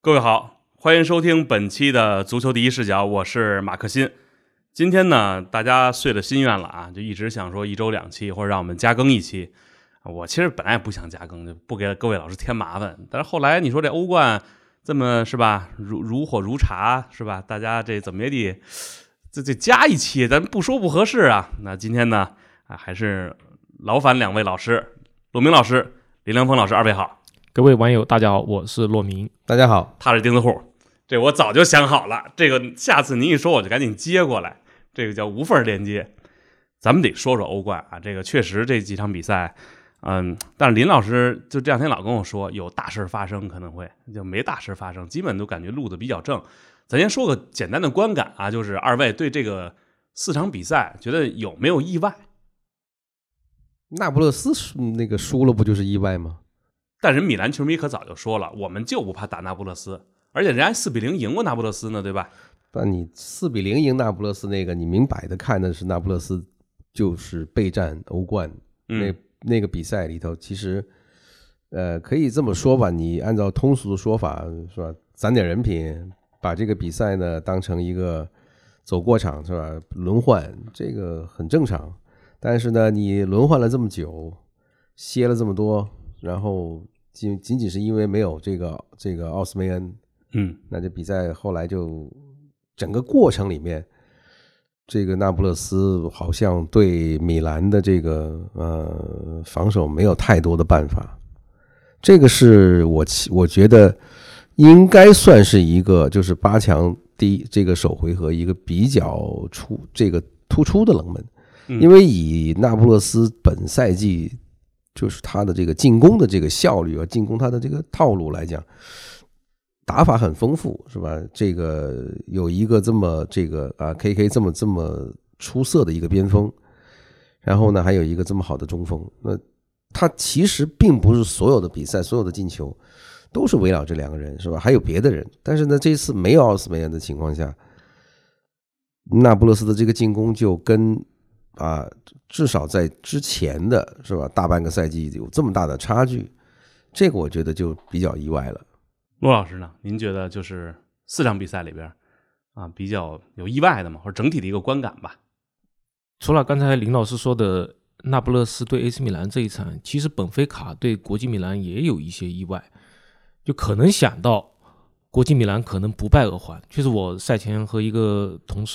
各位好，欢迎收听本期的足球第一视角，我是马克新。今天呢，大家遂了心愿了啊，就一直想说一周两期，或者让我们加更一期。我其实本来也不想加更，就不给各位老师添麻烦。但是后来你说这欧冠这么是吧，如如火如茶是吧？大家这怎么也得这这加一期，咱不说不合适啊。那今天呢，啊还是劳烦两位老师，骆明老师、林良锋老师，二位好。各位网友，大家好，我是骆明。大家好，他是钉子户，这我早就想好了。这个下次您一说，我就赶紧接过来。这个叫无缝连接。咱们得说说欧冠啊，这个确实这几场比赛。嗯，但是林老师就这两天老跟我说有大事发生，可能会就没大事发生，基本都感觉路子比较正。咱先说个简单的观感啊，就是二位对这个四场比赛觉得有没有意外？那不勒斯那个输了不就是意外吗？但人米兰球迷可早就说了，我们就不怕打那不勒斯，而且人家四比零赢过那不勒斯呢，对吧？那你四比零赢那不勒斯那个，你明摆的看的是那不勒斯就是备战欧冠那。那个比赛里头，其实，呃，可以这么说吧，你按照通俗的说法是吧，攒点人品，把这个比赛呢当成一个走过场是吧？轮换这个很正常。但是呢，你轮换了这么久，歇了这么多，然后仅仅仅是因为没有这个这个奥斯梅恩，嗯，那这比赛后来就整个过程里面。这个那不勒斯好像对米兰的这个呃防守没有太多的办法，这个是我我觉得应该算是一个就是八强第一这个首回合一个比较出这个突出的冷门，因为以那不勒斯本赛季就是他的这个进攻的这个效率啊，进攻他的这个套路来讲。打法很丰富，是吧？这个有一个这么这个啊，K K 这么这么出色的一个边锋，然后呢，还有一个这么好的中锋。那他其实并不是所有的比赛、所有的进球都是围绕这两个人，是吧？还有别的人。但是呢，这一次没有奥斯梅恩的情况下，那不勒斯的这个进攻就跟啊，至少在之前的是吧，大半个赛季有这么大的差距，这个我觉得就比较意外了。陆老师呢？您觉得就是四场比赛里边啊，比较有意外的嘛，或者整体的一个观感吧？除了刚才林老师说的那不勒斯对 AC 米兰这一场，其实本菲卡对国际米兰也有一些意外，就可能想到国际米兰可能不败而还。确实，我赛前和一个同事